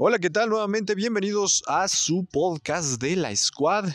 Hola, ¿qué tal? Nuevamente bienvenidos a su podcast de la Squad.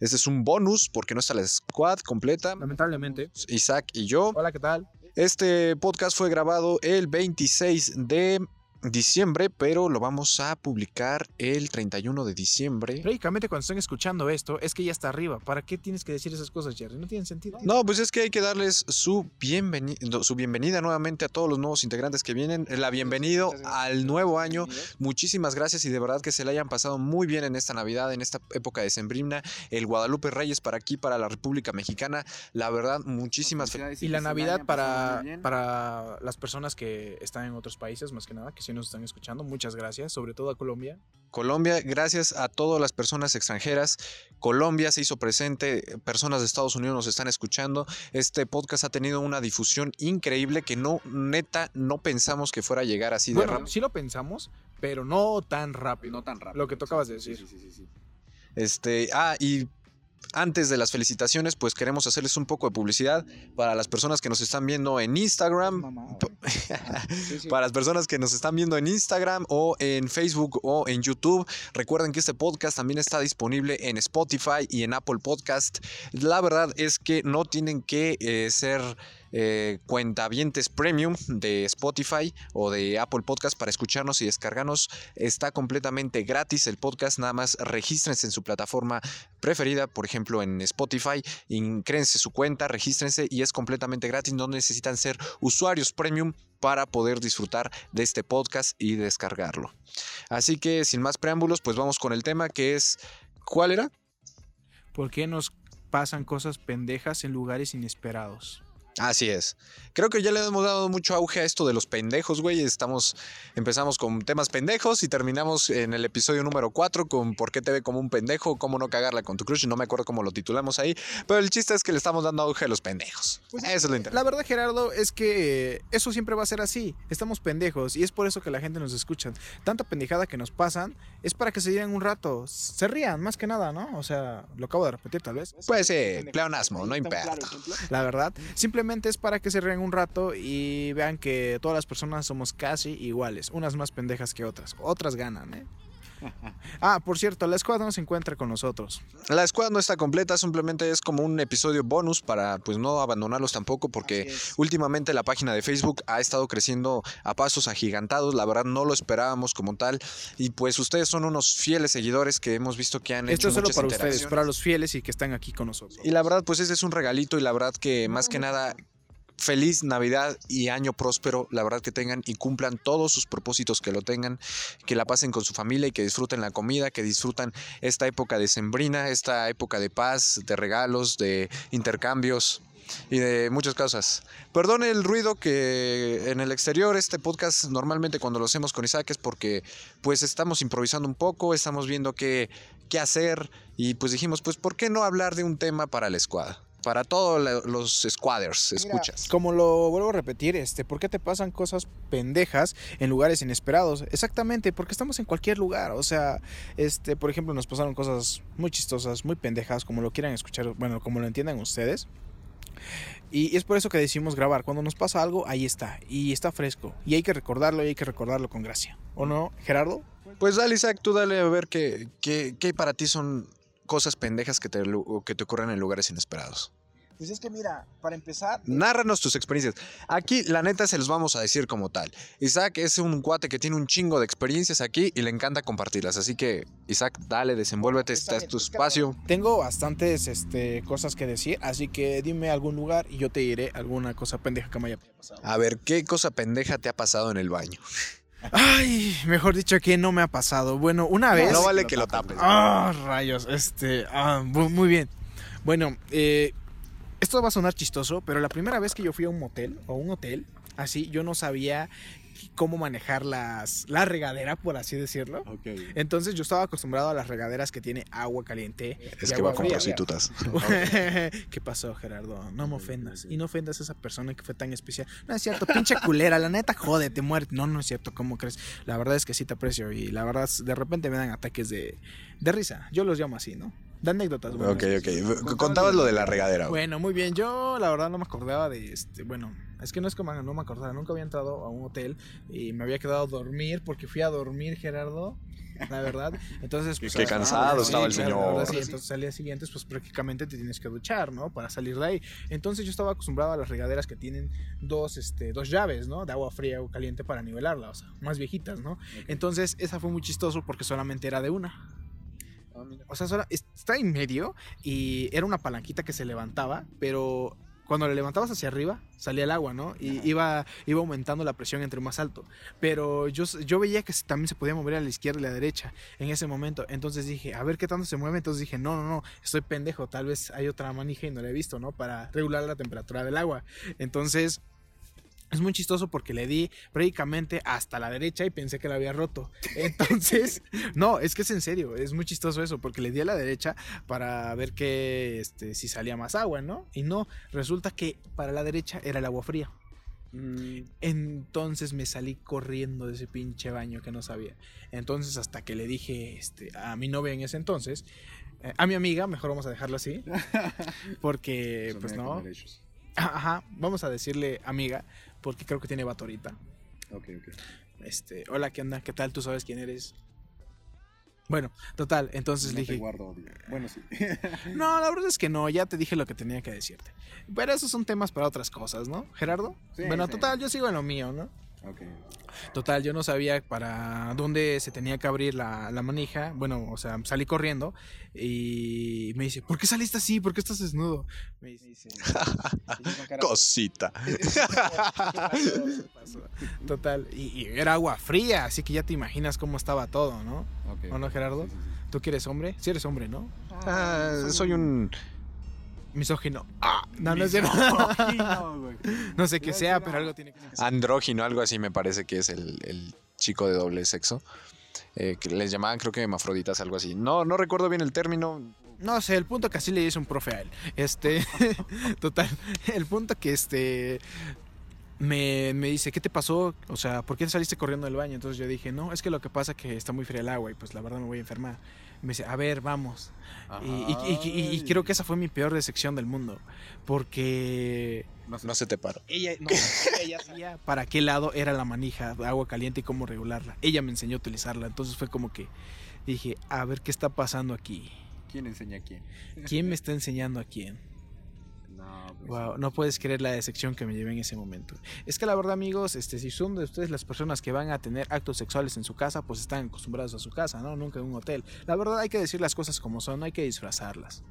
Este es un bonus porque no está la Squad completa. Lamentablemente. Isaac y yo. Hola, ¿qué tal? Este podcast fue grabado el 26 de diciembre, pero lo vamos a publicar el 31 de diciembre. Prácticamente cuando estén escuchando esto, es que ya está arriba. ¿Para qué tienes que decir esas cosas, Jerry? No tienen sentido. No, pues es que hay que darles su, bienveni- su bienvenida nuevamente a todos los nuevos integrantes que vienen. La bienvenido al nuevo año. Muchísimas gracias y de verdad que se le hayan pasado muy bien en esta Navidad, en esta época de Sembrina. El Guadalupe Reyes para aquí, para la República Mexicana. La verdad, muchísimas felicidades. Y la Navidad para, para las personas que están en otros países, más que nada, que sí nos están escuchando. Muchas gracias, sobre todo a Colombia. Colombia, gracias a todas las personas extranjeras. Colombia se hizo presente, personas de Estados Unidos nos están escuchando. Este podcast ha tenido una difusión increíble que no, neta, no pensamos que fuera a llegar así de Bueno, rápido. sí lo pensamos, pero no tan rápido. No tan rápido. Lo que tú acabas de decir. Sí, sí, sí, sí. Este, ah, y antes de las felicitaciones, pues queremos hacerles un poco de publicidad para las personas que nos están viendo en Instagram. Sí, sí. Para las personas que nos están viendo en Instagram o en Facebook o en YouTube, recuerden que este podcast también está disponible en Spotify y en Apple Podcast. La verdad es que no tienen que eh, ser eh, cuentavientes premium de Spotify o de Apple Podcast para escucharnos y descargarnos. Está completamente gratis el podcast, nada más regístrense en su plataforma preferida, por ejemplo en Spotify, créense su cuenta, regístrense y es completamente gratis, no necesitan ser usuarios premium para poder disfrutar de este podcast y descargarlo. Así que sin más preámbulos, pues vamos con el tema que es ¿cuál era? ¿Por qué nos pasan cosas pendejas en lugares inesperados? Así es. Creo que ya le hemos dado mucho auge a esto de los pendejos, güey. Estamos, empezamos con temas pendejos y terminamos en el episodio número 4 con por qué te ve como un pendejo, cómo no cagarla con tu crush. No me acuerdo cómo lo titulamos ahí, pero el chiste es que le estamos dando auge a los pendejos. Pues eso es lo interesante. La verdad, Gerardo, es que eh, eso siempre va a ser así. Estamos pendejos y es por eso que la gente nos escucha. Tanta pendejada que nos pasan es para que se rían un rato. Se rían, más que nada, ¿no? O sea, lo acabo de repetir tal vez. Pues sí, pleonasmo, no importa. La verdad, simplemente es para que se rían un rato y vean que todas las personas somos casi iguales. Unas más pendejas que otras. Otras ganan, ¿eh? Ah, por cierto, la escuadra no se encuentra con nosotros. La squad no está completa, simplemente es como un episodio bonus para pues no abandonarlos tampoco porque últimamente la página de Facebook ha estado creciendo a pasos agigantados, la verdad no lo esperábamos como tal y pues ustedes son unos fieles seguidores que hemos visto que han Esto hecho es solo para ustedes, para los fieles y que están aquí con nosotros. Y la verdad pues ese es un regalito y la verdad que más que nada feliz Navidad y año próspero, la verdad que tengan y cumplan todos sus propósitos que lo tengan, que la pasen con su familia y que disfruten la comida, que disfrutan esta época de sembrina, esta época de paz, de regalos, de intercambios y de muchas cosas. Perdone el ruido que en el exterior este podcast normalmente cuando lo hacemos con Isaac es porque pues estamos improvisando un poco, estamos viendo qué, qué hacer y pues dijimos pues ¿por qué no hablar de un tema para la escuadra? Para todos los squaders, escuchas. Como lo vuelvo a repetir, este, ¿por qué te pasan cosas pendejas en lugares inesperados? Exactamente, porque estamos en cualquier lugar. O sea, este, por ejemplo, nos pasaron cosas muy chistosas, muy pendejas, como lo quieran escuchar, bueno, como lo entiendan ustedes. Y es por eso que decidimos grabar. Cuando nos pasa algo, ahí está. Y está fresco. Y hay que recordarlo y hay que recordarlo con gracia. ¿O no, Gerardo? Pues dale Isaac, tú dale a ver qué, qué, qué para ti son cosas pendejas que te, que te ocurren en lugares inesperados. Pues es que mira, para empezar, Nárranos tus experiencias. Aquí, la neta, se los vamos a decir como tal. Isaac es un cuate que tiene un chingo de experiencias aquí y le encanta compartirlas. Así que, Isaac, dale, desenvuélvete, Está este es tu espacio. Tengo bastantes este, cosas que decir, así que dime algún lugar y yo te diré alguna cosa pendeja que me haya pasado. A ver, ¿qué cosa pendeja te ha pasado en el baño? Ay, mejor dicho, que no me ha pasado. Bueno, una vez. No vale que lo tapes. Ah, rayos, este. ah, muy bien. Bueno, eh, esto va a sonar chistoso, pero la primera vez que yo fui a un motel o un hotel, así, yo no sabía cómo manejar las, la regadera, por así decirlo. Entonces yo estaba acostumbrado a las regaderas que tiene agua caliente. Es y que va agua con fría. prostitutas. ¿Qué pasó, Gerardo? No me ofendas. Y no ofendas a esa persona que fue tan especial. No es cierto, pinche culera, la neta, jódete, muerte. No, no es cierto, ¿cómo crees? La verdad es que sí te aprecio y la verdad, de repente me dan ataques de, de risa. Yo los llamo así, ¿no? De anécdotas. buenas. Ok, ok. Contabas lo de la regadera. Bueno, muy bien. Yo la verdad no me acordaba de este. Bueno, es que no es como no me acordaba. Nunca había entrado a un hotel y me había quedado a dormir porque fui a dormir, Gerardo. la verdad. Entonces, pues, Qué ah, cansado sí, estaba el claro, la verdad, señor. sí. Entonces, al día siguiente, pues prácticamente te tienes que duchar, ¿no? Para salir de ahí. Entonces, yo estaba acostumbrado a las regaderas que tienen dos, este, dos llaves, ¿no? De agua fría agua caliente para nivelarla, o sea, más viejitas, ¿no? Entonces, esa fue muy chistoso porque solamente era de una. O sea, solo- está en medio y era una palanquita que se levantaba, pero cuando le levantabas hacia arriba salía el agua, ¿no? Y Ajá. iba, iba aumentando la presión entre más alto. Pero yo, yo veía que también se podía mover a la izquierda y a la derecha en ese momento. Entonces dije, a ver qué tanto se mueve. Entonces dije, no, no, no, estoy pendejo. Tal vez hay otra manija y no la he visto, ¿no? Para regular la temperatura del agua. Entonces... Es muy chistoso porque le di prácticamente hasta la derecha y pensé que la había roto. Entonces, no, es que es en serio, es muy chistoso eso, porque le di a la derecha para ver que este, si salía más agua, ¿no? Y no, resulta que para la derecha era el agua fría. Mm, Entonces me salí corriendo de ese pinche baño que no sabía. Entonces hasta que le dije este, a mi novia en ese entonces, eh, a mi amiga, mejor vamos a dejarlo así, porque pues no, derechos. Ajá, vamos a decirle amiga, porque creo que tiene vato ahorita. Ok, ok. Este, hola, ¿qué onda? ¿Qué tal? ¿Tú sabes quién eres? Bueno, total, entonces No te dije, guardo odio. Bueno, sí. no, la verdad es que no, ya te dije lo que tenía que decirte. Pero esos son temas para otras cosas, ¿no? Gerardo? Sí, bueno, sí. total, yo sigo en lo mío, ¿no? Total, yo no sabía para dónde se tenía que abrir la, la manija. Bueno, o sea, salí corriendo y me dice, ¿por qué saliste así? ¿Por qué estás desnudo? Me dice, Cosita. Total, y, y era agua fría, así que ya te imaginas cómo estaba todo, ¿no? ¿O no. Gerardo? Sí, sí, sí. ¿Tú que eres hombre? Sí eres hombre, ¿no? Ah, soy un. Misógino. Ah, no, no es cierto. Misógino, güey. No sé qué sea, pero algo tiene que ser. andrógino, algo así me parece que es el, el chico de doble sexo. Eh, que les llamaban, creo que hermafroditas, algo así. No, no recuerdo bien el término. No sé, el punto que así le dice un profe a él. Este, total, el punto que este me, me dice, ¿qué te pasó? O sea, ¿por qué saliste corriendo del baño? Entonces yo dije, no, es que lo que pasa es que está muy fría el agua y pues la verdad me voy a enfermar. Me dice, a ver, vamos. Y, y- y- y- y creo que esa fue mi peor decepción del mundo. Porque No se te paró. ella, no, ella ya sabía para qué lado era la manija de agua caliente y cómo regularla. Ella me enseñó a utilizarla. Entonces fue como que dije, a ver qué está pasando aquí. ¿Quién enseña a quién? ¿Quién me está enseñando a quién? No, pues. Wow, no puedes creer la decepción que me llevé en ese momento. Es que la verdad, amigos, este, si son de ustedes las personas que van a tener actos sexuales en su casa, pues están acostumbrados a su casa, ¿no? Nunca en un hotel. La verdad hay que decir las cosas como son, no hay que disfrazarlas.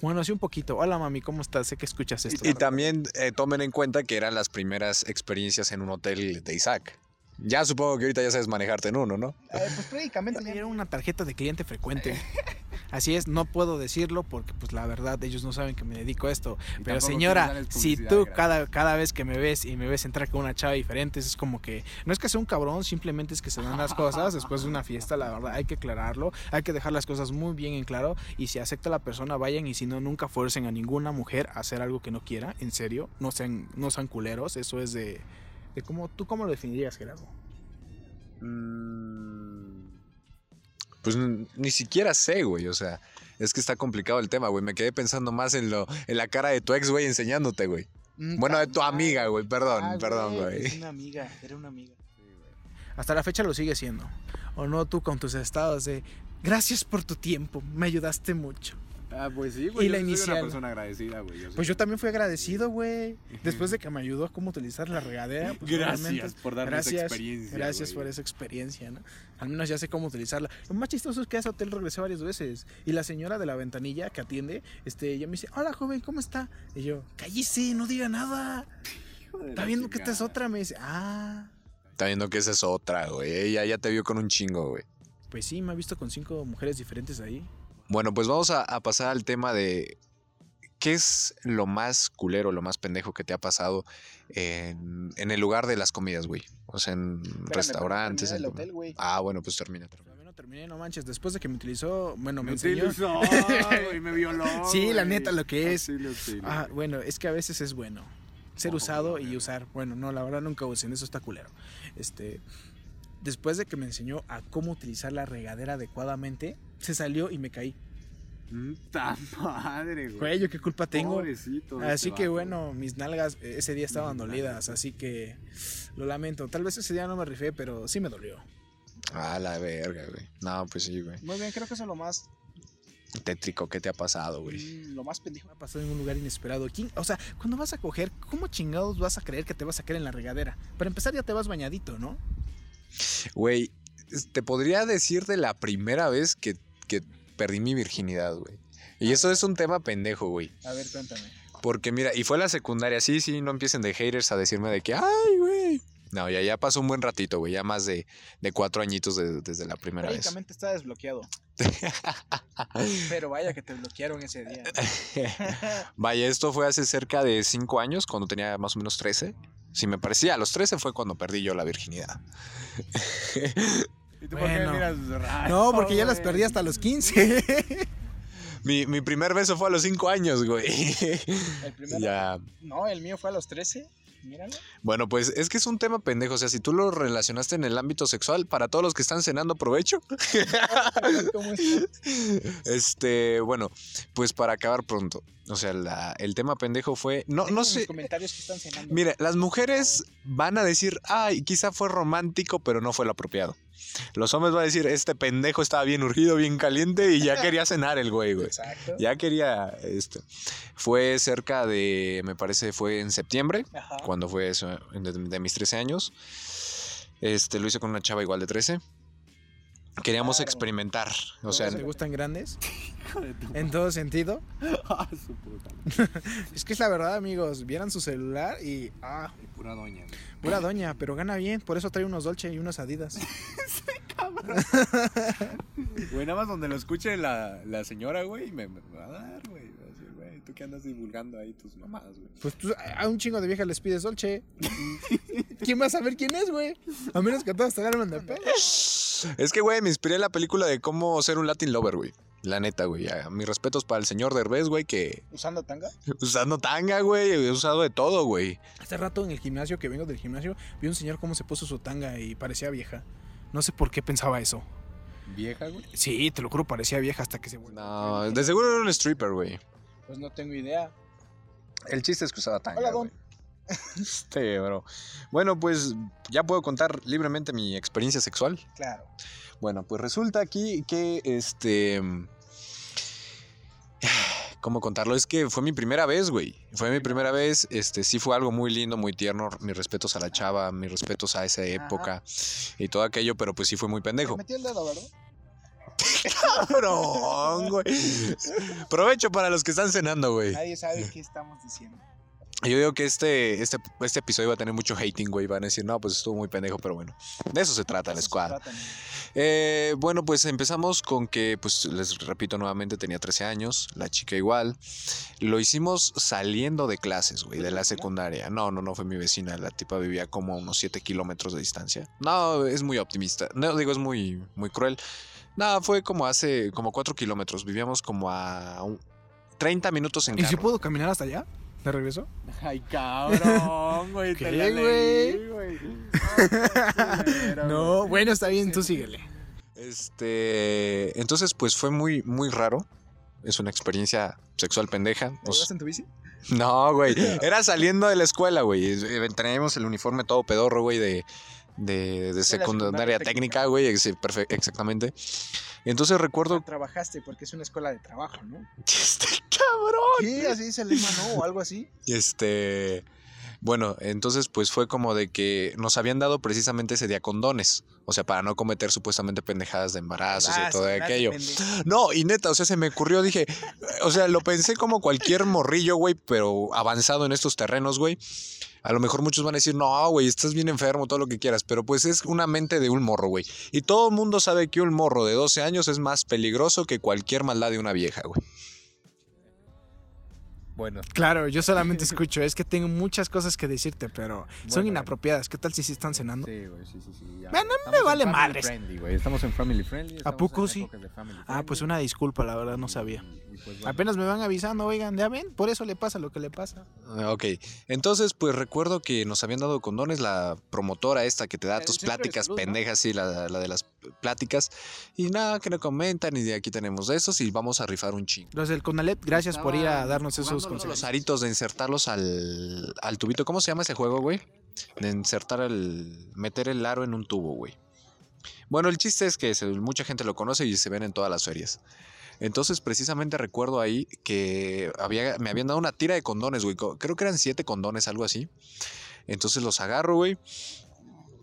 Bueno, sí un poquito. Hola mami, ¿cómo estás? Sé que escuchas esto. Y también eh, tomen en cuenta que eran las primeras experiencias en un hotel de Isaac. Ya supongo que ahorita ya sabes manejarte en uno, ¿no? Eh, pues prácticamente. Era una tarjeta de cliente frecuente. Así es, no puedo decirlo porque pues la verdad ellos no saben que me dedico a esto. Y Pero señora, si tú cada, cada vez que me ves y me ves entrar con una chava diferente, es como que no es que sea un cabrón, simplemente es que se dan las cosas después de una fiesta, la verdad, hay que aclararlo, hay que dejar las cosas muy bien en claro y si acepta la persona, vayan y si no, nunca fuercen a ninguna mujer a hacer algo que no quiera, en serio, no sean, no sean culeros, eso es de... de cómo, ¿Tú cómo lo definirías, Gerardo? Mm, Pues n- ni siquiera sé, güey. O sea, es que está complicado el tema, güey. Me quedé pensando más en lo, en la cara de tu ex, güey, enseñándote, güey. Bueno, de tu amiga, güey. Perdón, Ah, perdón, Es güey. una amiga, era una amiga. Hasta la fecha lo sigue siendo. O no tú con tus estados de gracias por tu tiempo, me ayudaste mucho. Ah, pues sí, güey. Y yo la soy inicial. una persona agradecida, güey. Pues yo también fui agradecido, güey. Después de que me ayudó a cómo utilizar la regadera. pues, Gracias por darme esa gracias, experiencia, Gracias güey. por esa experiencia, ¿no? Al menos ya sé cómo utilizarla. Lo más chistoso es que a ese hotel regresé varias veces. Y la señora de la ventanilla que atiende, este, ella me dice, hola joven, ¿cómo está? Y yo, cállese, no diga nada. Está viendo que esta es otra. Me dice, ah. Está viendo que esa es otra, güey. Ella ya te vio con un chingo, güey. Pues sí, me ha visto con cinco mujeres diferentes ahí. Bueno, pues vamos a, a pasar al tema de qué es lo más culero, lo más pendejo que te ha pasado en, en el lugar de las comidas, güey. O sea, en Espérame, restaurantes. termina en el hotel, güey. ah, bueno, pues termina. termina. Terminé, no manches. Después de que me utilizó, bueno, me, Me enseñó. utilizó, güey, me violó. Sí, la neta, lo que es. Auxilio, auxilio. Ah, bueno, es que a veces es bueno ser Oh, usado y usar. Bueno, no, la verdad nunca usen, eso está culero. Este, después de que me enseñó a cómo utilizar la regadera adecuadamente, se salió y me caí. Puta madre, güey. Güey, yo qué culpa tengo. Pobrecito Así este que vato. bueno, mis nalgas eh, ese día estaban Mis dolidas, así que lo lamento. Tal vez ese día no me rifé, pero sí me dolió. Ah, la verga, güey. No, pues sí, güey. Muy bien, creo que eso es lo más, Tétrico, ¿qué te ha pasado, güey? mm, lo más pendejo que me ha pasado en un lugar inesperado. ¿Quién- O sea, cuando vas a coger, ¿cómo chingados vas a creer que te vas a caer en la regadera? Para empezar ya te vas bañadito, ¿no? Güey, te podría decir de la primera vez que, que perdí mi virginidad, güey. Y eso es un tema pendejo, güey. A ver, cuéntame. Porque mira, y fue la secundaria, sí, sí, no empiecen de haters a decirme de que, ay, güey. No, ya, ya pasó un buen ratito, güey, ya más de, de cuatro añitos de- desde la primera vez. Prácticamente está desbloqueado. Pero vaya que te bloquearon ese día. Vaya, esto fue hace cerca de cinco años, cuando tenía más o menos 13. Si me parecía, a los 13 fue cuando perdí yo la virginidad. ¿Y tú por qué miras raro, No, porque ya las perdí hasta los 15. Mi, mi primer beso fue a los cinco años, güey. El primero. ya. No, el mío fue a los 13. Míralo. Bueno, pues es que es un tema pendejo. O sea, si tú lo relacionaste en el ámbito sexual, para todos los que están cenando, provecho. ¿Cómo estás? Este, bueno, pues para acabar pronto. O sea, la- el tema pendejo fue. No, no sé. los comentarios que están cenando. Mira, las mujeres van a decir, ay, quizá fue romántico, pero no fue lo apropiado. Los hombres van a decir, este pendejo estaba bien urgido, bien caliente y ya quería cenar el güey, güey. Exacto. Ya quería, este. Fue cerca de, me parece, fue en septiembre, Ajá. cuando fue eso, de, de mis 13 años. Este, lo hice con una chava igual de 13. Queríamos Claro. experimentar, o sea, ¿Te gustan grandes? En todo sentido. Ah, su puta. Es que es la verdad, amigos. Vieran su celular y. Ah, Y pura doña. güey. pura doña, pero gana bien. Por eso trae unos Dolce y unos Adidas. Güey, nada más donde lo escuche la, la señora, güey, me, me va a dar, güey. Va a decir, güey, tú que andas divulgando ahí tus mamadas, güey. Pues tú, a un chingo de viejas les pides Dolce. ¿Quién va a saber quién es, güey? A menos que todas te agarren de pelo. Es que, güey, me inspiré en la película de cómo ser un Latin lover, güey. La neta, güey. Mis respetos para el señor Derbez, güey, que ¿Usando tanga? usando tanga, güey, he usado de todo, güey. Hace rato en el gimnasio, que vengo del gimnasio, vi un señor cómo se puso su tanga y parecía vieja. No sé por qué pensaba eso. Vieja, güey. Sí, te lo juro, parecía vieja hasta que se volvió. No, de seguro era un stripper, güey. Pues no tengo idea. El chiste es que usaba tanga. Hola, don. Este, bro. Bueno, pues ya puedo contar libremente mi experiencia sexual. Claro. Bueno, pues resulta aquí que este. ¿Cómo contarlo? Es que fue mi primera vez, güey. Fue mi primera vez. Este, sí fue algo muy lindo, muy tierno. Mis respetos a la chava, mis respetos a esa época y todo aquello, pero pues sí fue muy pendejo. Me metí el dedo, ¿verdad? Cabrón, güey. Provecho para los que están cenando, güey. Nadie sabe qué estamos diciendo. Yo digo que este, este, este episodio va a tener mucho hating, güey. Van a decir, no, pues estuvo muy pendejo, pero bueno. De eso se trata la Eso trata, amigo. Eh, bueno, pues empezamos con que, pues les repito nuevamente, tenía 13 años, la chica igual. Lo hicimos saliendo de clases, güey, de la secundaria. No, no, no fue mi vecina, la tipa vivía como a unos 7 kilómetros de distancia. No, es muy optimista. No, digo, es muy, muy cruel. No, fue como hace, como 4 kilómetros. Vivíamos como a un- 30 minutos en ¿Y si carro. puedo caminar hasta allá? ¿De regreso? Ay, cabrón, güey. ¿Qué, te güey. Ah, culero, No, bueno, está bien, tú síguele. Este, entonces, pues fue muy, muy raro. Es una experiencia sexual pendeja. ¿Te en tu bici? No, güey. Era saliendo de la escuela, güey. Traíamos el uniforme todo pedorro, güey, de, de, de secundaria técnica, güey. Exactamente. Entonces recuerdo. Trabajaste porque es una escuela de trabajo, ¿no? Este cabrón. Sí, así dice el lema, ¿no? O algo así. Este. Bueno, entonces pues fue como de que nos habían dado precisamente ese día condones. O sea, para no cometer supuestamente pendejadas de embarazos y todo aquello. No, y neta, o sea, se me ocurrió, dije, o sea, lo pensé como cualquier morrillo, güey, pero avanzado en estos terrenos, güey. A lo mejor muchos van a decir, no, güey, estás bien enfermo, todo lo que quieras, pero pues es una mente de un morro, güey. Y todo el mundo sabe que un morro de 12 años es más peligroso que cualquier maldad de una vieja, güey. Bueno, Claro, yo solamente escucho. Es que tengo muchas cosas que decirte, pero son inapropiadas. ¿Qué tal si sí están cenando? sí, güey, sí, sí, sí. ya. Bueno, no me vale madres. friendly, güey. Estamos en family friendly. estamos poco sí? Ah, pues una disculpa, la verdad no sabía. y- y pues, bueno. Apenas me van avisando, oigan, ya ven, por eso le pasa lo que le pasa. Ah, Ok, entonces pues recuerdo que nos habían dado condones la promotora esta que te da El tus pláticas salud, ¿no? pendejas, sí, la, la de las pláticas. Y nada, que no comentan y de aquí tenemos de esos y vamos a rifar un chingo. Los del Conalet, gracias por ir a darnos esos Los aritos de insertarlos al, al tubito. ¿Cómo se llama ese juego, güey? De insertar el... meter el aro en un tubo, güey. Bueno, el chiste es que se- mucha gente lo conoce y se ven en todas las ferias. Entonces, precisamente recuerdo ahí que había, me habían dado una tira de condones, güey. Creo que eran siete condones, algo así. Entonces los agarro, güey.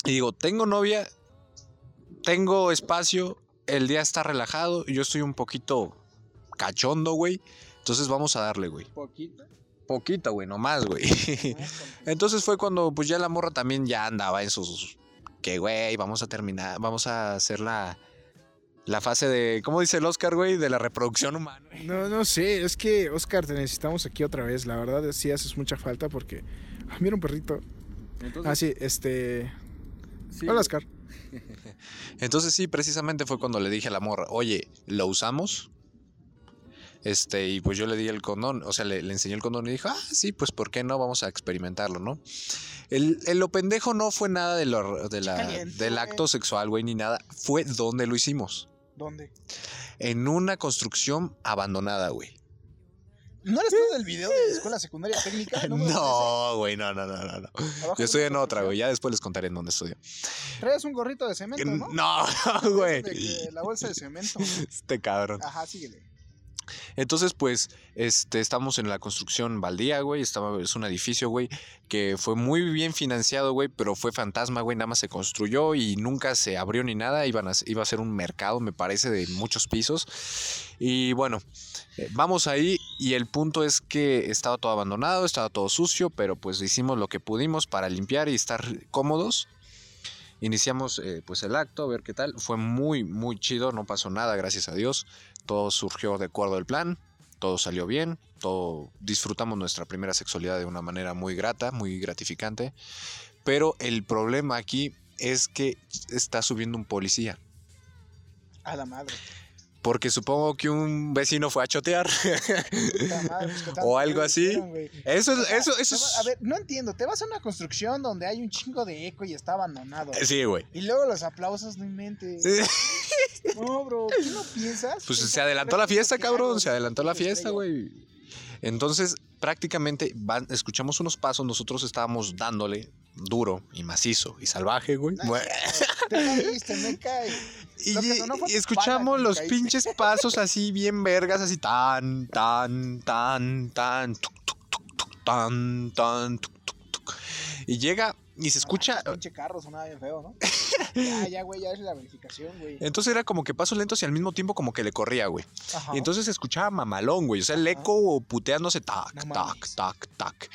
Y digo, tengo novia, tengo espacio, el día está relajado, yo estoy un poquito cachondo, güey. Entonces vamos a darle, güey. Poquito. Poquito, güey, nomás, güey. Entonces fue cuando pues ya la morra también ya andaba en sus... Que, güey, vamos a terminar, vamos a hacer la, la fase de... ¿Cómo dice el Oscar, güey? De la reproducción humana. No, no sé, es que Oscar, te necesitamos aquí otra vez. La verdad, sí haces mucha falta porque. Ah, mira un perrito. Entonces, Ah, sí, este. sí, Hola, Oscar. Entonces sí, precisamente fue cuando le dije a la morra, oye, ¿lo usamos? Este, y pues yo le di el condón, o sea, le, le enseñé el condón y dijo, ah, sí, pues ¿por qué no? Vamos a experimentarlo, ¿no? El, el lo pendejo no fue nada de lo, de la- del acto sexual, güey, ni nada. Fue donde lo hicimos. ¿Dónde? En una construcción abandonada, güey. ¿No eres tú del video de la escuela secundaria técnica? No, güey, no, no, no, no, no. Yo estoy en otra, güey. Ya después les contaré en dónde estudio. Traes un gorrito de cemento, ¿no? No, güey. La bolsa de cemento. Este cabrón. Ajá, síguele. Entonces, pues, este, estamos en la construcción baldía, güey. Estaba, es un edificio, güey, que fue muy bien financiado, güey, pero fue fantasma, güey. Nada más se construyó y nunca se abrió ni nada. Iban iba a ser un mercado, me parece, de muchos pisos. Y bueno, eh, vamos ahí y el punto es que estaba todo abandonado, estaba todo sucio, pero pues hicimos lo que pudimos para limpiar y estar cómodos. Iniciamos eh, pues el acto, a ver qué tal. Fue muy, muy chido, no pasó nada, gracias a Dios. Todo surgió de acuerdo al plan, todo salió bien, todo disfrutamos nuestra primera sexualidad de una manera muy grata, muy gratificante. Pero el problema aquí es que está subiendo un policía. A la madre. Porque supongo que un vecino fue a chotear. Madre, pues, ¿qué tanto O algo así. hicieron? Eso es, eso, eso va- A es. ver, no entiendo. Te vas a una construcción donde hay un chingo de eco y está abandonado. Sí, güey. Y luego los aplausos, no inventes. No, bro, ¿qué no piensas? Pues se adelantó la fiesta, cabrón. es Se adelantó la fiesta, güey. Entonces, prácticamente van- escuchamos unos pasos. Nosotros estábamos dándole duro y macizo y salvaje, güey. Nah, Te caíste, me cae. Y, Lo que sonó fue y escuchamos los caíste. pinches pasos así bien vergas, así tan, tan, tan, tan, tuc, tuc, tuc, tan, tan, tuc, tuc, tuc. Y llega y se escucha. Ah, pinche carro sonaba bien feo, ¿no? ya, ya, güey, ya es la verificación, güey. Entonces era como que pasos lentos y al mismo tiempo como que le corría, güey. Ajá. Y entonces se escuchaba mamalón, güey. O sea, el eco puteándose tac, No tac, mames. tac, tac.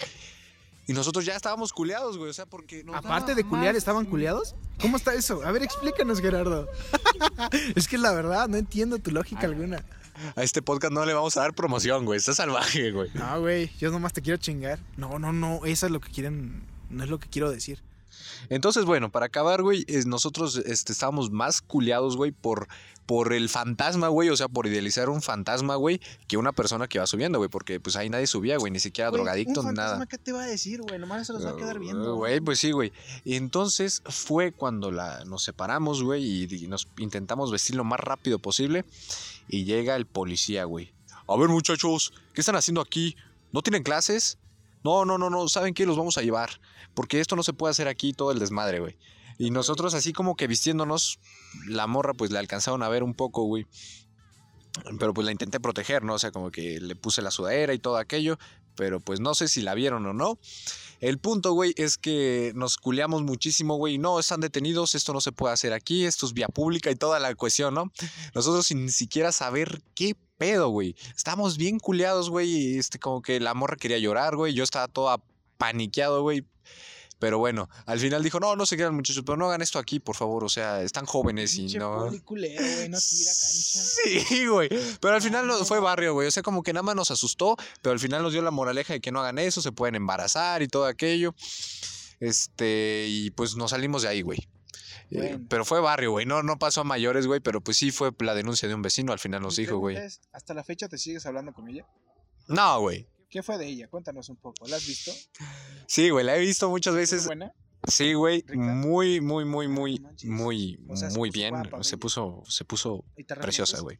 Y nosotros ya estábamos culeados, güey. O sea, porque. nos Aparte de culiar, más- ¿estaban culiados? ¿Cómo está eso? A ver, explícanos, Gerardo. es que la verdad, no entiendo tu lógica alguna. A este podcast no le vamos a dar promoción, güey. Está salvaje, güey. No, güey, yo nomás te quiero chingar. No, no, no, eso es lo que quieren, no es lo que quiero decir. Entonces, bueno, para acabar, güey, es- nosotros este, estábamos más culeados, güey, por, por el fantasma, güey. O sea, por idealizar un fantasma, güey, que una persona que va subiendo, güey. Porque pues ahí nadie subía, güey, ni siquiera Güey, drogadicto ni nada. fantasma, ¿Qué te va a decir, güey? Nomás se los va a quedar Uh, viendo. Güey, pues sí, güey. Y entonces fue cuando la, nos separamos, güey, y, y nos intentamos vestir lo más rápido posible. Y llega el policía, güey. A ver, muchachos, ¿qué están haciendo aquí? ¿No tienen clases? No, no, no, no. ¿Saben qué? Los vamos a llevar. Porque esto no se puede hacer aquí todo el desmadre, güey. Y nosotros así como que vistiéndonos, la morra pues le alcanzaron a ver un poco, güey. Pero pues la intenté proteger, ¿no? O sea, como que le puse la sudadera y todo aquello. Pero pues no sé si la vieron o no. El punto, güey, es que nos culeamos muchísimo, güey. No, están detenidos, esto no se puede hacer aquí, esto es vía pública y toda la cuestión, ¿no? Nosotros sin siquiera saber qué pedo, güey. Estamos bien culeados, güey. y, Este, como que la morra quería llorar, güey. Yo estaba toda paniqueado, güey. Pero bueno, al final dijo, no, no se quedan muchachos, pero no hagan esto aquí, por favor. O sea, están jóvenes y no... poli culero, güey, no tira cancha. Sí, güey. Pero al final no fue barrio, güey. O sea, como que nada más nos asustó, pero al final nos dio la moraleja de que no hagan eso, se pueden embarazar y todo aquello. Este, y pues nos salimos de ahí, güey. Eh, pero fue barrio, güey. No, no pasó a mayores, güey, pero pues sí fue la denuncia de un vecino, al final nos dijo, güey. ¿Hasta la fecha te sigues hablando con ella? No, güey. ¿Qué fue de ella? Cuéntanos un poco. ¿La has visto? Sí, güey, la he visto muchas ¿Muy veces. buena? Sí, güey. Muy, muy, muy, muy, muy, O sea, se muy bien. se puso, se puso ¿Y te preciosa, güey.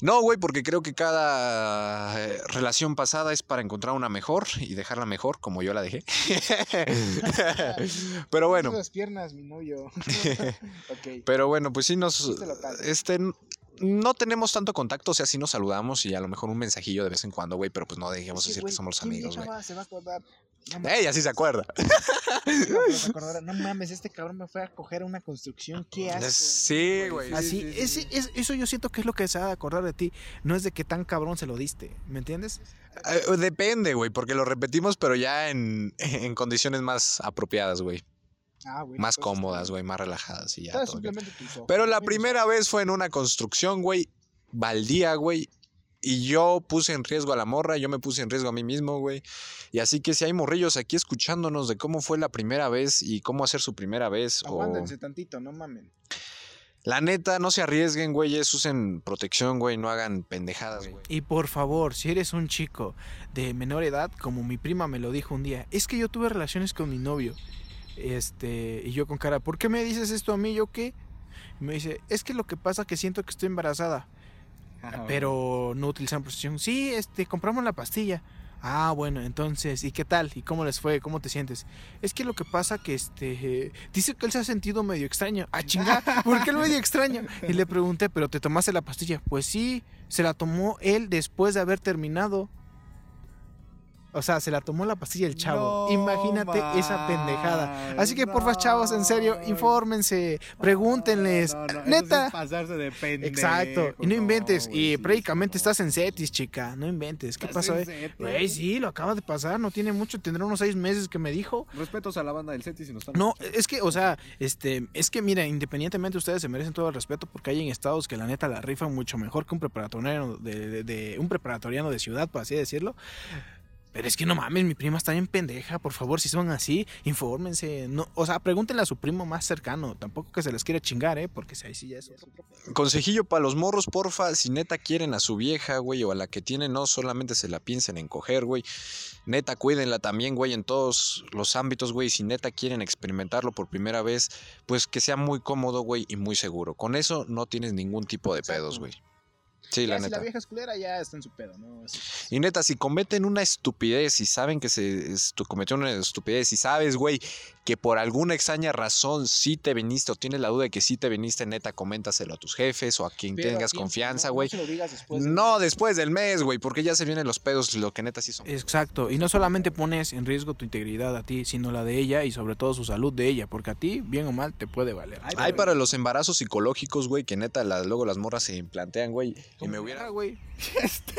No, güey, porque creo que cada eh, relación pasada es para encontrar una mejor y dejarla mejor, como yo la dejé. Pero bueno. Las piernas, mi novio. ok. Pero bueno, pues sí nos... Este, no tenemos tanto contacto, o sea, sí nos saludamos y a lo mejor un mensajillo de vez en cuando, güey, pero pues no dejemos que, decir que somos los ¿quién amigos, güey. Se va a acordar. No Ella sí se acuerda. no, mames, este cabrón me fue a coger una construcción. Qué asco. ¿no? Sí, güey. Así, sí, sí, sí. es- eso yo siento que es lo que se va a acordar de ti. No es de que tan cabrón se lo diste, ¿me entiendes? Eh, Depende, güey, porque lo repetimos, pero ya en, en condiciones más apropiadas, güey. Ah, güey. Más cómodas, güey, más relajadas y ya. Todo tus ojos. Pero la primera vez fue en una construcción, güey, baldía, güey. Y yo puse en riesgo a la morra, yo me puse en riesgo a mí mismo, güey. Y así que si hay morrillos aquí escuchándonos de cómo fue la primera vez y cómo hacer su primera vez, o Aguántense tantito, no mamen. la neta, no se arriesguen, güeyes, usen protección, güey, no hagan pendejadas, güey. Y por favor, si eres un chico de menor edad, como mi prima me lo dijo un día, es que yo tuve relaciones con mi novio. Este, y yo con cara, ¿por qué me dices esto a mí? ¿Yo qué? Y me dice, es que lo que pasa que siento que estoy embarazada, Ajá, pero no utilizan protección. Sí, este, compramos la pastilla. Ah, bueno, entonces, ¿y qué tal? ¿Y cómo les fue? ¿Cómo te sientes? Es que lo que pasa que este dice que él se ha sentido medio extraño. Ah, chinga, ¿por qué el medio extraño? Y le pregunté, ¿pero te tomaste la pastilla? Pues sí, se la tomó él después de haber terminado. O sea, se la tomó la pastilla el chavo. No Imagínate esa pendejada. Así que, no, porfa, chavos, en serio, infórmense, pregúntenles. No, Neta. es pasarse de pendejo, Exacto. Y no inventes. y sí, prácticamente estás en Cetis, chica. No inventes. ¿Qué ¿Estás pasó, eh? Güey, sí, lo acaba de pasar. No tiene mucho. Tendrá unos seis meses que me dijo. Respetos a la banda del Cetis si nos están No, escuchando. es que, o sea, este, es que mira, independientemente ustedes se merecen todo el respeto porque hay en estados que la neta la rifan mucho mejor que un preparatoriano de, de- de- un preparatoriano de ciudad, por así decirlo. Pero es que no mames, mi prima está bien pendeja, por favor, si son así, infórmense. No, o sea, pregúntenle a su primo más cercano, tampoco que se les quiere chingar, eh, porque si ahí sí ya es otro. Consejillo para los morros, porfa, si neta quieren a su vieja, güey, o a la que tienen, no solamente se la piensen en coger, güey. Neta, cuídenla también, güey, en todos los ámbitos, güey. Si neta quieren experimentarlo por primera vez, pues que sea muy cómodo, güey, y muy seguro. Con eso no tienes ningún tipo de pedos, güey. Sí, Ya, la si neta. la vieja es culera, ya está en su pedo. Y neta, si cometen una estupidez y saben que se estu- cometió una estupidez y sabes, güey, que por alguna extraña razón sí te viniste o tienes la duda de que sí te viniste, neta, coméntaselo a tus jefes o a quien Pero a tengas confianza, güey. No después. de- No, después del mes, güey, porque ya se vienen los pedos, lo que neta sí son. Exacto, y no solamente pones en riesgo tu integridad a ti, sino la de ella y sobre todo su salud de ella, porque a ti, bien o mal, te puede valer. Ay, Hay para los embarazos psicológicos, güey, que neta la- luego las morras se implantean, güey. Y me hubiera. Güey.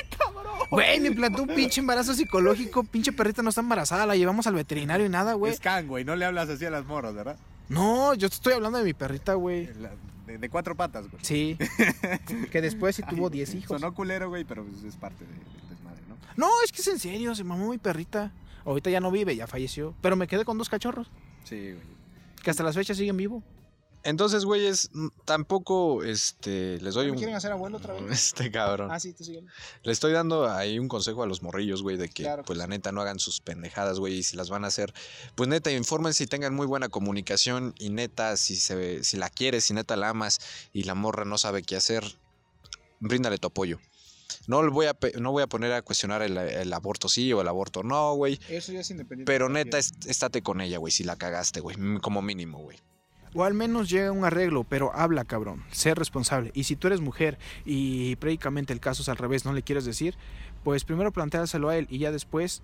Güey, me implantó un pinche embarazo psicológico, pinche perrita no está embarazada, la llevamos al veterinario y nada, güey. Es can, güey. No le hablas así a las morras, ¿verdad? No, yo te estoy hablando de mi perrita, güey. De, de cuatro patas, güey. Sí. que después sí tuvo 10 hijos. Sonó culero, güey, pero pues es parte de- del desmadre, ¿no? No, es que es en serio, se mamó mi perrita. Ahorita ya no vive, ya falleció. Pero me quedé con dos cachorros, Sí, güey. que hasta las fechas siguen vivos. Entonces, güeyes, tampoco, este, les doy ¿Me un. quieren hacer abuelo otra vez? Este cabrón. Ah, sí, te siguen. Le estoy dando ahí un consejo a los morrillos, güey, de que, Claro que pues, la neta, no hagan sus pendejadas, güey, y si las van a hacer, pues, neta, infórmense y tengan muy buena comunicación, y neta, si, se, si la quieres, si neta la amas, y la morra no sabe qué hacer, bríndale tu apoyo. No, voy a, no voy a poner a cuestionar el, el aborto sí o el aborto no, güey, Eso ya es independiente. pero neta, est- estate con ella, güey, si la cagaste, güey, como mínimo, güey. O al menos llega un arreglo, pero habla, cabrón. Sé responsable. Y si tú eres mujer y prácticamente el caso es al revés, no le quieres decir, pues primero planteárselo a él y ya después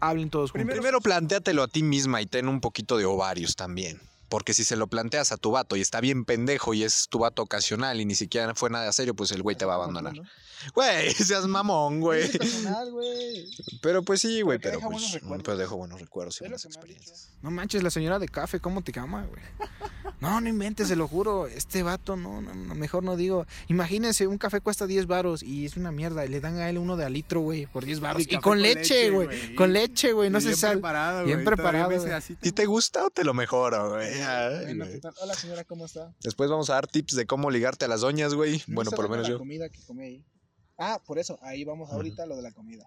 hablen todos juntos. Primero plantéatelo a ti misma y ten un poquito de ovarios también. Porque si se lo planteas a tu vato y está bien pendejo y es tu vato ocasional y ni siquiera fue nada serio, pues el güey te va a abandonar. Güey, seas mamón, güey. güey. Pero pues sí, güey, Pero deja pues, buenos pero dejo buenos recuerdos y buenas experiencias. No manches, la señora de café, ¿cómo te llama, güey? No, no inventes, se lo juro. Este vato, no, no, no, mejor no digo. Imagínense, un café cuesta 10 varos y es una mierda. Y le dan a él uno de a litro, güey, por 10 baros. Y con leche, güey. Con leche, güey, no se bien sal. preparado, bien güey, todavía preparado, güey. así, ¿Y te gusta o te lo mejoro, güey? Ay, Bueno, güey. ¿qué tal? Hola, señora, ¿cómo está? Después vamos a dar tips de cómo ligarte a las doñas, güey. No Bueno, por lo menos la yo. comida que comí ahí. Ah, por eso, ahí vamos ahorita a lo de la comida.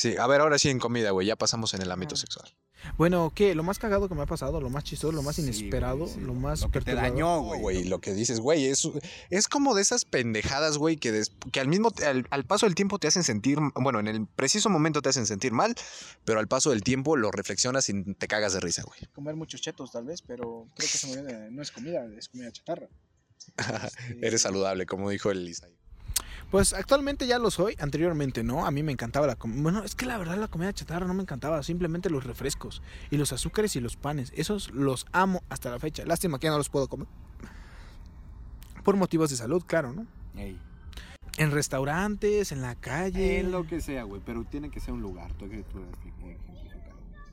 Sí, a ver, ahora sí en comida, güey. Ya pasamos en el ámbito Ah. sexual. Bueno, ¿qué? Lo más cagado que me ha pasado, lo más chistoso, lo más Sí, inesperado, güey, sí. lo más Lo que te dañó, güey. güey, lo que dices, güey, es, es como de esas pendejadas, güey, que, des- que al mismo al, al paso del tiempo te hacen sentir, bueno, en el preciso momento te hacen sentir mal, pero al paso del tiempo lo reflexionas y te cagas de risa, güey. Comer muchos chetos tal vez, pero creo que se de- no es comida, es comida chatarra. Este, Eres saludable, como dijo el Isaí. Pues actualmente ya lo soy, anteriormente no, a mí me encantaba la comida. Bueno, es que la verdad la comida chatarra no me encantaba, simplemente los refrescos y los azúcares y los panes, esos los amo hasta la fecha. Lástima que ya no los puedo comer. Por motivos de salud, claro, ¿no? Ey. En restaurantes, en la calle. En lo que sea, güey, pero tiene que ser un lugar. Tú eres.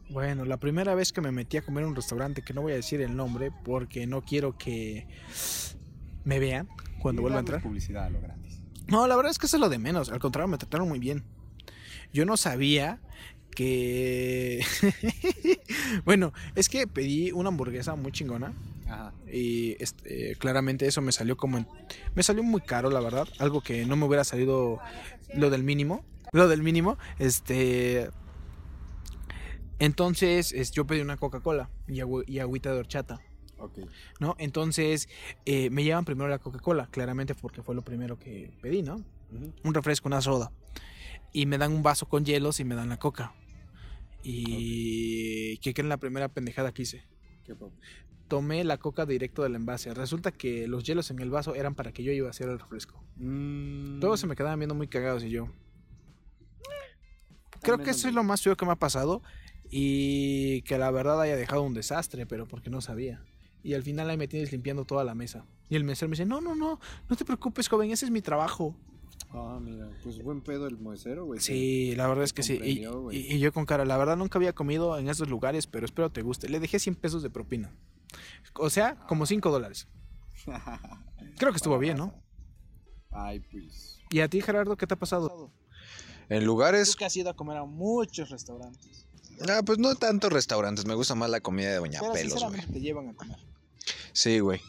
Bueno, la primera vez que me metí a comer en un restaurante, que no voy a decir el nombre porque no quiero que me vean cuando Y vuelva a entrar. publicidad a lo gratis. No, la verdad es que eso es lo de menos. Al contrario, me trataron muy bien. Yo no sabía que... bueno, es que pedí una hamburguesa muy chingona. Ajá. Y este, claramente eso me salió como... en- Me salió muy caro, la verdad. Algo que no me hubiera salido lo del mínimo. Lo del mínimo. Este... Entonces, es- yo pedí una Coca-Cola y, y agüita de horchata. Ok. ¿no? Entonces, eh, me llevan primero la Coca-Cola, claramente porque fue lo primero que pedí, ¿no? Un refresco, una soda. Y me dan un vaso con hielos y me dan la coca. Y ¿qué creen la primera pendejada que hice? Tomé la coca directo del envase. Resulta que los hielos en el vaso eran para que yo iba a hacer el refresco. Mm, Todos se me quedaban viendo muy cagados y yo. Creo que eso es lo más feo que me ha pasado. Y que la verdad haya dejado un desastre, pero porque no sabía. Y al final ahí me tienes limpiando toda la mesa. Y el mesero me dice, no, no, no, no te preocupes, joven, ese es mi trabajo. Ah, mira, pues buen pedo el moesero, güey. Sí, la verdad es que sí. Y, yo con cara, la verdad nunca había comido en esos lugares, pero espero te guste. Le dejé 100 pesos de propina. O sea, como 5 dólares. Creo que estuvo bien, ¿no? Ay, pues. ¿Y a ti, Gerardo, qué te ha pasado? En lugares, que has ido a comer a muchos restaurantes. ah, pues no tantos restaurantes, me gusta más la comida de Doña Pero Pelos, güey. te llevan a comer. Sí, güey.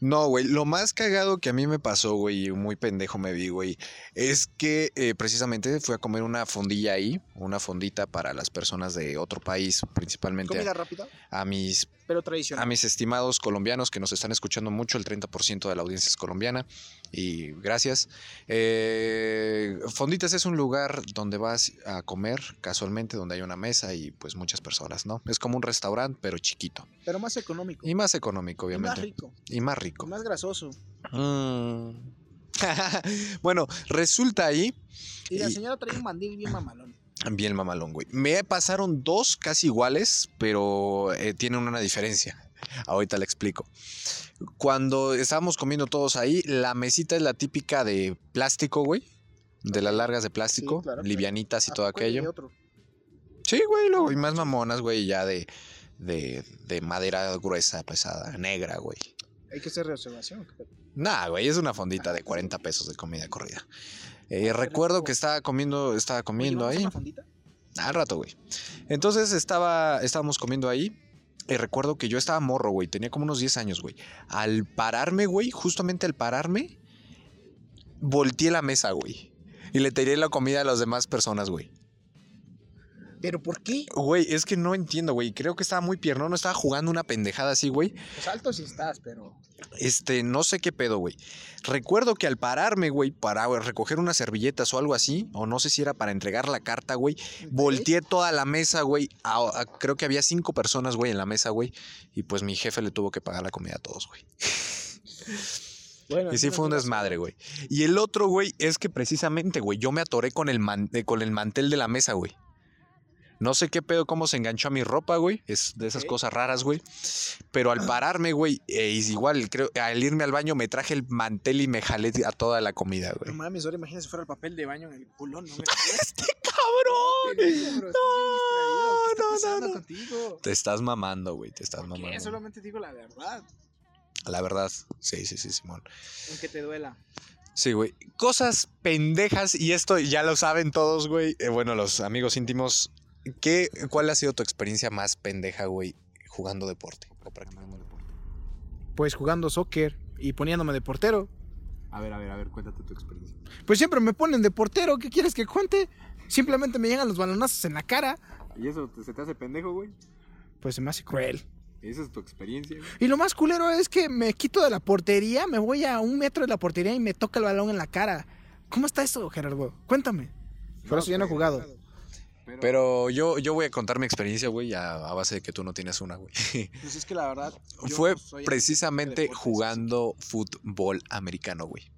No, güey, lo más cagado que a mí me pasó, güey, y muy pendejo me vi, güey, es que eh, precisamente fui a comer una fondilla ahí, una fondita para las personas de otro país, principalmente a, rápida, a mis pero a tradicional. mis estimados colombianos que nos están escuchando mucho, el 30% de la audiencia es colombiana y gracias. Eh, Fonditas es un lugar donde vas a comer casualmente, donde hay una mesa y pues muchas personas, ¿no? Es como un restaurante, pero chiquito Pero más económico. y más económico, y más obviamente. rico. Y más rico. y más grasoso. Mm. bueno, resulta ahí, Y la Y- señora traía un mandil bien mamalón. bien mamalón, güey. Me pasaron dos casi iguales, pero eh, tienen una diferencia. Ahorita le explico. Cuando estábamos comiendo todos ahí, la mesita es la típica de plástico, güey. De las largas de plástico, Sí, claro, claro. livianitas y todo aquello. Otro. Sí, güey, luego, y más mamonas, güey, ya de, de, de madera gruesa, pesada, negra, güey. Hay que hacer reservación. Nah, güey, es una fondita de 40 pesos de comida corrida. Eh, recuerdo que estaba comiendo, estaba comiendo ahí. Al rato, güey. Entonces estaba, estábamos comiendo ahí. Y recuerdo que yo estaba morro, güey. Tenía como unos 10 años, güey. Al pararme, güey, justamente al pararme, volteé la mesa, güey. Y le tiré la comida a las demás personas, güey. ¿Pero por qué? Güey, es que no entiendo, güey. Creo que estaba muy pierno, no estaba jugando una pendejada así, güey. Pues alto sí estás, pero... Este, no sé qué pedo, güey. Recuerdo que al pararme, güey, para recoger unas servilletas o algo así, o no sé si era para entregar la carta, güey, volteé toda la mesa, güey. a- a- creo que había cinco personas, güey, en la mesa, güey. Y pues mi jefe le tuvo que pagar la comida a todos, güey. Bueno, Y sí fue un desmadre, güey. Y el otro, güey, es que precisamente, güey, yo me atoré con el, man- eh, con el mantel de la mesa, güey. No sé qué pedo, cómo se enganchó a mi ropa, güey. Es de esas cosas raras, güey. Pero al pararme, güey, eh, igual, creo, al irme al baño me traje el mantel y me jalé a toda la comida, No güey. mames, ahora imagínate si fuera el papel de baño en el culón. No, me ¡Este cabrón! no, no, no, no. contigo? Te estás mamando, güey, te estás ¿Por qué? mamando. Solamente digo la verdad, La verdad, sí, sí, sí, Simón. aunque te duela. Sí, güey. Cosas pendejas, y esto ya lo saben todos, güey. Eh, bueno, los amigos íntimos. ¿Qué, ¿Cuál ha sido tu experiencia más pendeja, güey, jugando deporte o practicando deporte? Pues jugando soccer y poniéndome de portero. A ver, a ver, a ver, cuéntate tu experiencia. Pues siempre me ponen de portero, ¿qué quieres que cuente? Simplemente me llegan los balonazos en la cara. ¿Y eso te- se te hace pendejo, güey? Pues se me hace cruel. Esa es tu experiencia, güey. Y lo más culero es que me quito de la portería, me voy a un metro de la portería y me toca el balón en la cara. ¿Cómo está eso, Gerardo? Cuéntame. Por eso ya no he jugado. Pero yo, yo voy a contar mi experiencia, güey, a, a base de que tú no tienes una, güey. Pues es que la verdad. Fue precisamente deportes. jugando fútbol americano, güey.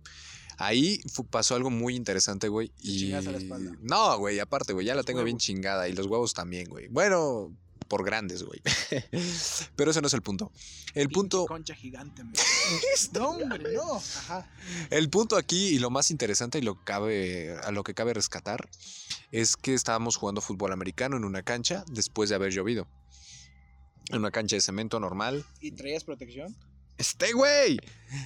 Ahí pasó algo muy interesante, güey. Y... chingaste la espalda. No, güey, aparte, güey, ya la tengo bien chingada. Y los huevos también, güey. Bueno, por grandes, güey. Pero ese no es el punto. El Pinche punto, Concha gigante, No, hombre, no. Ajá. el punto aquí y lo más interesante y lo cabe, a lo que cabe rescatar es que estábamos jugando fútbol americano en una cancha después de haber llovido. En una cancha de cemento normal. ¿Y traías protección? Este, güey.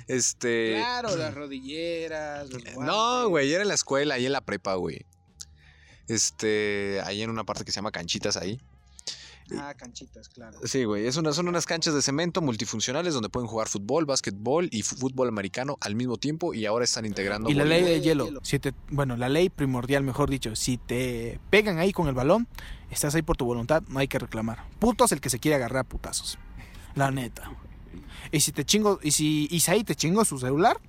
Este. Claro, las rodilleras. Los No, güey, era en la escuela, ahí en la prepa, güey. Este, ahí en una parte que se llama canchitas ahí. Ah, canchitas, claro. Sí, güey, es una, son unas canchas de cemento multifuncionales donde pueden jugar fútbol, básquetbol y fútbol americano al mismo tiempo y ahora están integrando. Y la ley de hielo, si te, bueno, la ley primordial, mejor dicho, si te pegan ahí con el balón, estás ahí por tu voluntad, no hay que reclamar. Puto es el que se quiere agarrar a putazos. La neta. Y si te chingo, y si Isaí te chingó su celular,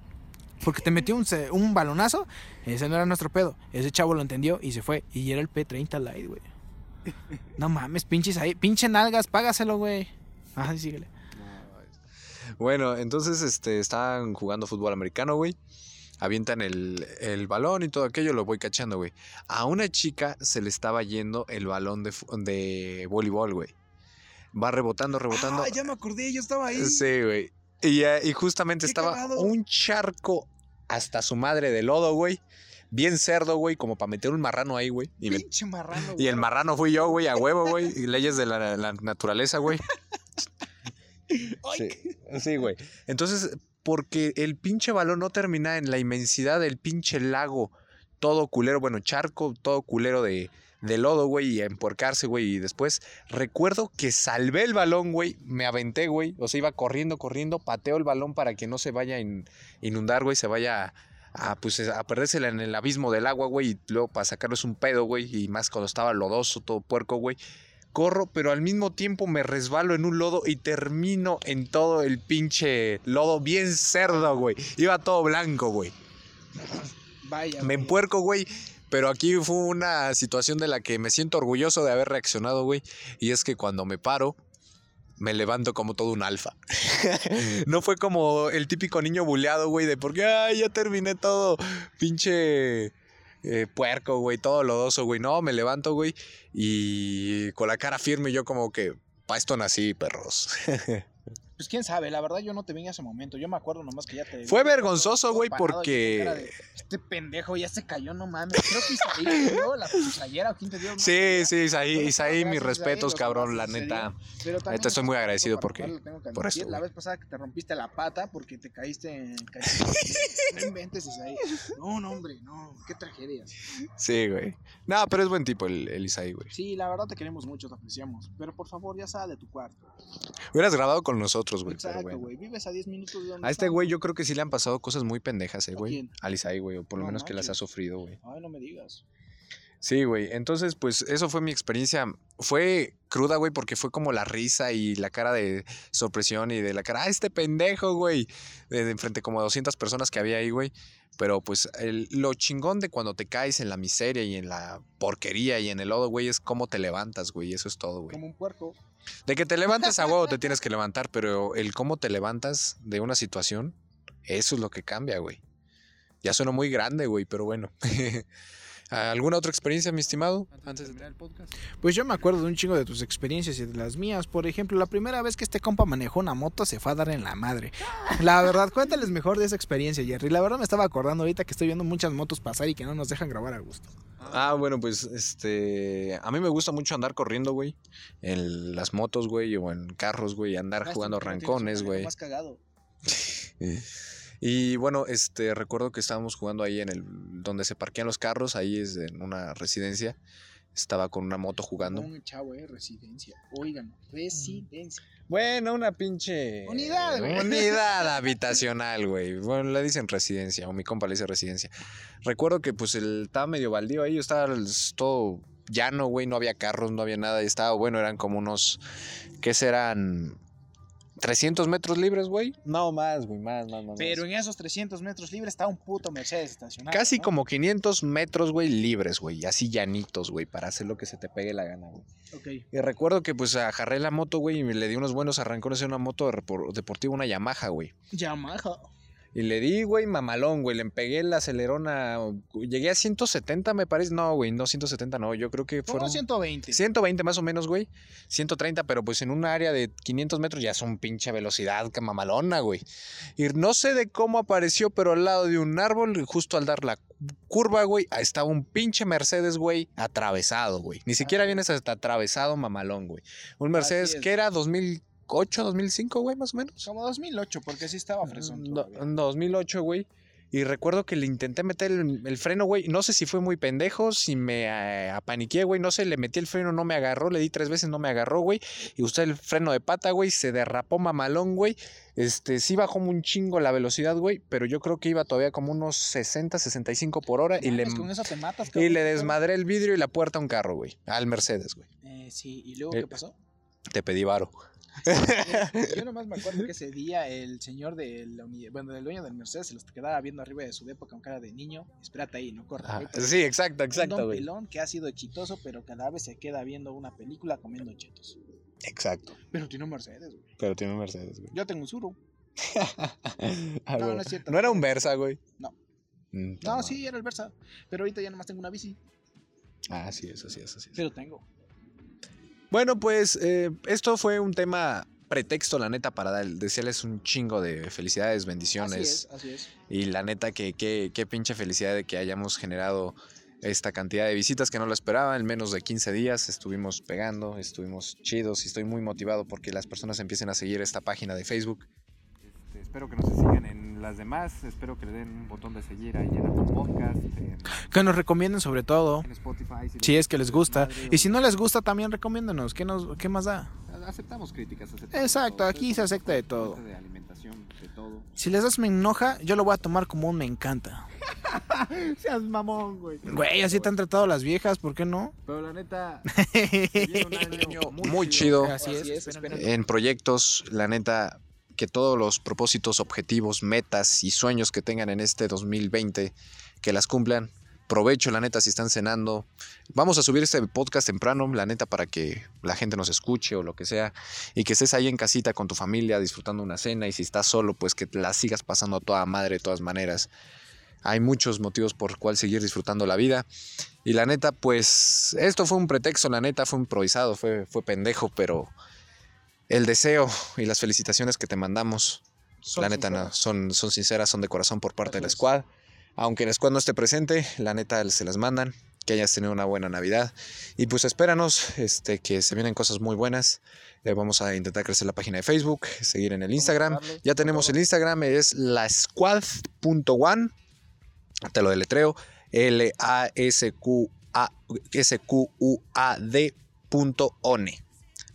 porque te metió un, un balonazo, ese no era nuestro pedo. Ese chavo lo entendió y se fue. Y era el P30 Lite, güey. No mames, pinches ahí, pinche nalgas, págaselo, güey. Ajá, sí, síguele. Bueno, entonces este, estaban jugando fútbol americano, güey. Avientan el, el balón y todo aquello, lo voy cachando, güey. A una chica se le estaba yendo el balón de, de voleibol, güey. Va rebotando, rebotando. Ah, ya me acordé, yo estaba ahí. Sí, güey. Y, eh, y justamente Qué estaba cagado. un charco hasta su madre de lodo, güey. Bien cerdo, güey, como para meter un marrano ahí, güey. Y, me- Pinche marrano, y el güey. marrano fui yo, güey, a huevo, güey. Y leyes de la, la naturaleza, güey. Sí, sí, güey. Entonces, porque el pinche balón no termina en la inmensidad del pinche lago, todo culero, bueno, charco, todo culero de, de lodo, güey, y a empuercarse, güey. Y después recuerdo que salvé el balón, güey, me aventé, güey. O sea, iba corriendo, corriendo, pateo el balón para que no se vaya a in- inundar, güey, se vaya a, pues, a perdérsela en el abismo del agua, güey, y luego para sacarles un pedo, güey, y más cuando estaba lodoso, todo puerco, güey. Corro, pero al mismo tiempo me resbalo en un lodo y termino en todo el pinche lodo bien cerdo, güey. Iba todo blanco, güey. Vaya. Me empuerco, güey. Pero aquí fue una situación de la que me siento orgulloso de haber reaccionado, güey. Y es que cuando me paro, me levanto como todo un alfa. no fue como el típico niño buleado, güey, de porque, ay, ya terminé todo pinche eh, puerco, güey, todo lodoso, güey. No, me levanto, güey, y con la cara firme yo como que, pa' esto nací, perros. Pues quién sabe, la verdad yo no te vi en ese momento. Yo me acuerdo nomás que ya te. Fue vi vergonzoso, güey, porque- de, Este pendejo ya se cayó, no mames. Creo que Isaí te dio la playera o quién te dio. sí, sí, Isaí, Isaí, mis respetos, cabrón, la neta. Pero también neta, estoy muy agradecido porque- por admitir, esto, La vez pasada que te rompiste la pata porque te caíste en. no inventes, Isaí. No, no, hombre, no. Qué tragedia. Sí, güey. No, pero es buen tipo el, el Isaí, güey. Sí, la verdad te queremos mucho, te apreciamos. Pero por favor, ya sal de tu cuarto. Hubieras grabado con nosotros, güey. bueno. Vives a 10 minutos de donde A este güey yo creo que sí le han pasado cosas muy pendejas, eh, ¿A güey. Al güey, o por lo No menos que las ha sufrido, güey. Ay, no me digas. Sí, güey. Entonces, pues eso fue mi experiencia. Fue cruda, güey, porque fue como la risa y la cara de sorpresión y de la cara, ah, este pendejo, güey. De, de enfrente como a 200 personas que había ahí, güey. Pero pues el- lo chingón de cuando te caes en la miseria y en la porquería y en el lodo, güey, es cómo te levantas, güey. Eso es todo, güey. Como un puerco. De que te levantes a huevo te tienes que levantar, pero el cómo te levantas de una situación, eso es lo que cambia, güey. Ya suena muy grande, güey, pero bueno. ¿Alguna otra experiencia, mi estimado? Antes de terminar el podcast. Pues yo me acuerdo de un chingo de tus experiencias y de las mías. Por ejemplo, la primera vez que este compa manejó una moto se fue a dar en la madre. La verdad, cuéntales mejor de esa experiencia, Jerry. La verdad me estaba acordando ahorita que estoy viendo muchas motos pasar y que no nos dejan grabar a gusto. Ah, bueno, pues este. A mí me gusta mucho andar corriendo, güey. En las motos, güey, o en carros, güey. Andar jugando rancones, güey. Más cagado. Y bueno, este, recuerdo que estábamos jugando ahí en el, donde se parquean los carros, ahí es en una residencia. Estaba con una moto jugando. Un chavo, eh, residencia. Oigan, residencia. Bueno, una pinche. Unidad, güey. Unidad habitacional, güey. Bueno, le dicen residencia, o mi compa le dice residencia. Recuerdo que, pues, el, estaba medio baldío ahí, estaba el- todo llano, güey, no había carros, no había nada. Y estaba, bueno, eran como unos. ¿Qué serán? 300 metros libres, güey. No, más, güey, más, más, más. Pero en esos 300 metros libres está un puto Mercedes estacionado. Casi ¿no? como 500 metros, güey, libres, güey. Así llanitos, güey, para hacer lo que se te pegue la gana, güey. Ok. Y recuerdo que, pues, agarré la moto, güey, y me le di unos buenos arrancones en una moto deportiva, una Yamaha, güey. Yamaha. Y le di, güey, mamalón, güey. Le pegué el acelerón a. Llegué a 170, me parece. No, güey, no 170, no. Yo creo que fueron. 120. 120 más o menos, güey. 130, pero pues en un área de 500 metros ya es un pinche velocidad que mamalona, güey. Y no sé de cómo apareció, pero al lado de un árbol, justo al dar la curva, güey, estaba un pinche Mercedes, güey, atravesado, güey. Ni siquiera vienes hasta atravesado, mamalón, güey. Un Mercedes es. que era 2008, 2005, güey, más o menos. Como 2008, porque sí estaba fresón. No, todavía. en 2008, güey. Y recuerdo que le intenté meter el, el freno, güey. No sé si fue muy pendejo, si me eh, apaniqué, güey. No sé, le metí el freno, no me agarró. Le di tres veces, no me agarró, güey. Y usé el freno de pata, güey. Se derrapó mamalón, güey. Este, sí bajó un chingo la velocidad, güey. Pero yo creo que iba todavía como unos 60, 65 por hora. Y le, con eso te matas, y le desmadré el vidrio y la puerta a un carro, güey. Al Mercedes, güey. Eh, sí, ¿y luego Eh, qué pasó? Te pedí varo. Yo nomás me acuerdo que ese día el señor de la unidad, bueno, del dueño del Mercedes se los quedaba viendo arriba de su depa con cara de niño. Espérate ahí, no corra. Ah, sí, exacto, un exacto, don güey. pelón que ha sido exitoso, pero cada vez se queda viendo una película comiendo chetos. Exacto. Pero tiene un Mercedes, güey. Pero tiene un Mercedes, güey. Yo tengo un Suru. Ah, No, no es cierto. No era un Versa, güey. No. Mm, No, toma. sí, era el Versa. Pero ahorita ya nomás tengo una bici. Ah, sí, eso sí, eso sí. Pero tengo. Bueno, pues eh, esto fue un tema pretexto, la neta, para dar- desearles un chingo de felicidades, bendiciones. Así es, así es. Y la neta, que que- qué pinche felicidad de que hayamos generado esta cantidad de visitas que no lo esperaba. En menos de 15 días estuvimos pegando, estuvimos chidos y estoy muy motivado porque las personas empiecen a seguir esta página de Facebook. Espero que nos sigan en las demás. Espero que le den un botón de seguir ahí en Apple Podcast, en, Que nos recomienden sobre todo. en Spotify. Si es que les gusta. Madre, Y si no les gusta, también recomiéndanos. ¿Qué, nos, qué más da? Aceptamos críticas. aceptamos Exacto, todo. aquí se acepta de todo. De alimentación, de todo. Si les das me enoja, yo lo voy a tomar como un me encanta. Seas mamón, güey. Güey, así te han tratado las viejas, ¿por qué no? Pero la neta, un año Muy chido. Así es, esperen. en proyectos, la neta, que todos los propósitos, objetivos, metas y sueños que tengan en este 2020, que las cumplan. Provecho, la neta, si están cenando. Vamos a subir este podcast temprano, la neta, para que la gente nos escuche o lo que sea. Y que estés ahí en casita con tu familia disfrutando una cena. Y si estás solo, pues que la sigas pasando a toda madre de todas maneras. Hay muchos motivos por cual seguir disfrutando la vida. Y la neta, pues esto fue un pretexto, la neta, fue improvisado, fue, fue pendejo, pero el deseo y las felicitaciones que te mandamos, Son la neta, no, son, son sinceras, son de corazón por parte de la es. squad. Aunque la squad no esté presente, la neta se las mandan. Que hayas tenido una buena Navidad. Y pues espéranos, este, que se vienen cosas muy buenas. Eh, vamos a intentar crecer la página de Facebook, seguir en el Instagram. Ya tenemos el Instagram, es la squad.one. Te lo deletreo. L-A-S-Q-A-S-Q-U-A-D punto one.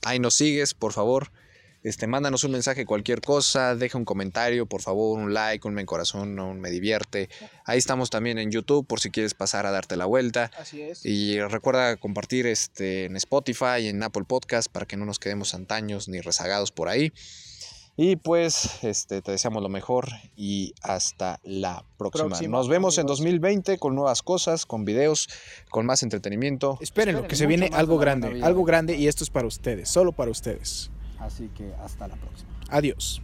Ahí nos sigues, por favor. Este, mándanos un mensaje, cualquier cosa, deja un comentario, por favor, un like, un me corazón, un me divierte. Ahí estamos también en YouTube por si quieres pasar a darte la vuelta. Así es. Y recuerda compartir este, en Spotify y en Apple Podcast para que no nos quedemos antaños ni rezagados por ahí. Y pues este, te deseamos lo mejor y hasta la próxima. Próxima, Nos vemos en amigos. 2020 con nuevas cosas, con videos, con más entretenimiento. Espérenlo, Esperen, que se viene algo grande, algo grande y esto es para ustedes, solo para ustedes. así que hasta la próxima. Adiós.